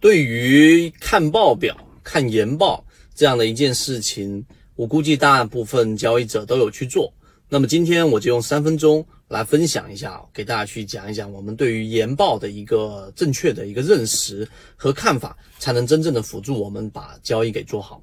对于看报表、看研报这样的一件事情，我估计大部分交易者都有去做。那么今天我就用三分钟来分享一下，给大家去讲一讲我们对于研报的一个正确的一个认识和看法，才能真正的辅助我们把交易给做好。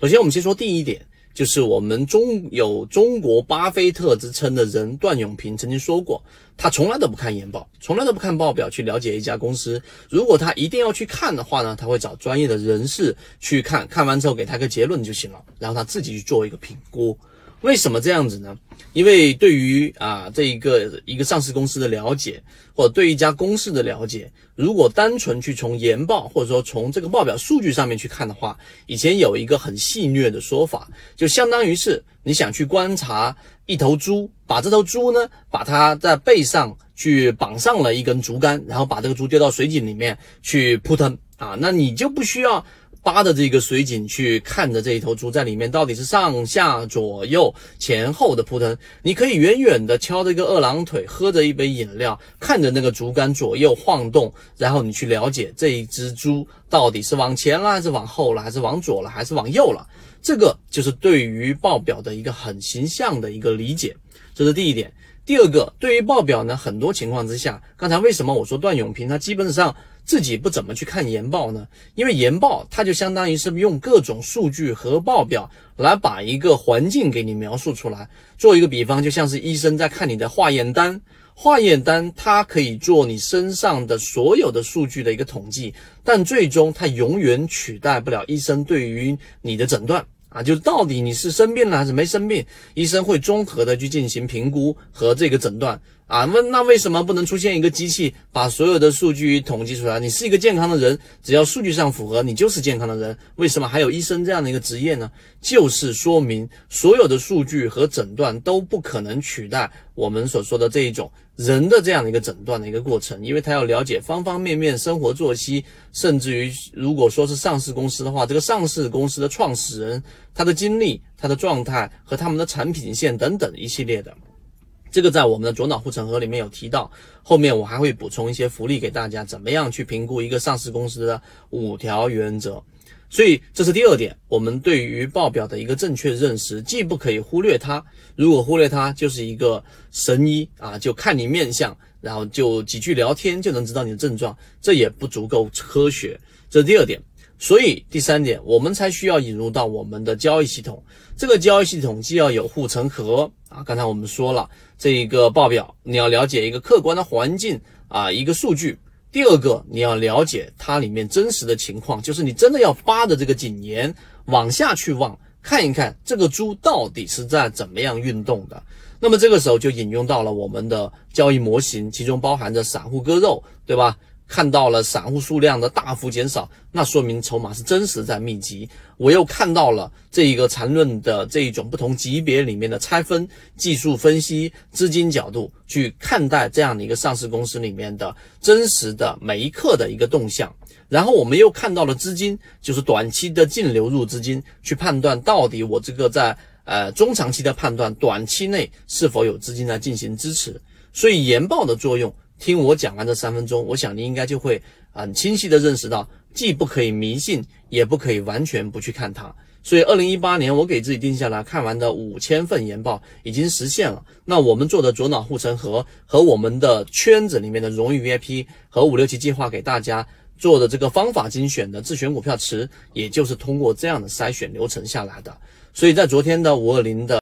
首先，我们先说第一点。就是我们中有中国巴菲特之称的人段永平曾经说过，他从来都不看研报，从来都不看报表去了解一家公司。如果他一定要去看的话呢，他会找专业的人士去看，看完之后给他个结论就行了，然后他自己去做一个评估。为什么这样子呢？因为对于啊这一个一个上市公司的了解，或者对一家公司的了解，如果单纯去从研报或者说从这个报表数据上面去看的话，以前有一个很戏谑的说法，就相当于是你想去观察一头猪，把这头猪呢，把它在背上去绑上了一根竹竿，然后把这个猪丢到水井里面去扑腾啊，那你就不需要。扒着这个水井去看着这一头猪在里面到底是上下左右前后的扑腾，你可以远远的敲着一个二郎腿，喝着一杯饮料，看着那个竹竿左右晃动，然后你去了解这一只猪到底是往前了还是往后了，还是往左了还是往右了。这个就是对于报表的一个很形象的一个理解，这是第一点。第二个，对于报表呢，很多情况之下，刚才为什么我说段永平他基本上。自己不怎么去看研报呢？因为研报它就相当于是用各种数据和报表来把一个环境给你描述出来。做一个比方，就像是医生在看你的化验单，化验单它可以做你身上的所有的数据的一个统计，但最终它永远取代不了医生对于你的诊断啊，就是到底你是生病了还是没生病，医生会综合的去进行评估和这个诊断。啊，那那为什么不能出现一个机器把所有的数据统计出来？你是一个健康的人，只要数据上符合，你就是健康的人。为什么还有医生这样的一个职业呢？就是说明所有的数据和诊断都不可能取代我们所说的这一种人的这样的一个诊断的一个过程，因为他要了解方方面面生活作息，甚至于如果说是上市公司的话，这个上市公司的创始人他的经历、他的状态和他们的产品线等等一系列的。这个在我们的左脑护城河里面有提到，后面我还会补充一些福利给大家，怎么样去评估一个上市公司的五条原则。所以这是第二点，我们对于报表的一个正确认识，既不可以忽略它，如果忽略它，就是一个神医啊，就看你面相，然后就几句聊天就能知道你的症状，这也不足够科学。这是第二点。所以第三点，我们才需要引入到我们的交易系统。这个交易系统既要有护城河啊，刚才我们说了，这一个报表你要了解一个客观的环境啊，一个数据。第二个，你要了解它里面真实的情况，就是你真的要扒着这个井沿往下去望，看一看这个猪到底是在怎么样运动的。那么这个时候就引用到了我们的交易模型，其中包含着散户割肉，对吧？看到了散户数量的大幅减少，那说明筹码是真实在密集。我又看到了这一个缠论的这一种不同级别里面的拆分、技术分析、资金角度去看待这样的一个上市公司里面的真实的每一刻的一个动向。然后我们又看到了资金，就是短期的净流入资金，去判断到底我这个在呃中长期的判断，短期内是否有资金来进行支持。所以研报的作用。听我讲完这三分钟，我想你应该就会很清晰的认识到，既不可以迷信，也不可以完全不去看它。所以，二零一八年我给自己定下来看完的五千份研报已经实现了。那我们做的左脑护城河和我们的圈子里面的荣誉 VIP 和五六七计划给大家做的这个方法精选的自选股票池，也就是通过这样的筛选流程下来的。所以在昨天的五二零的。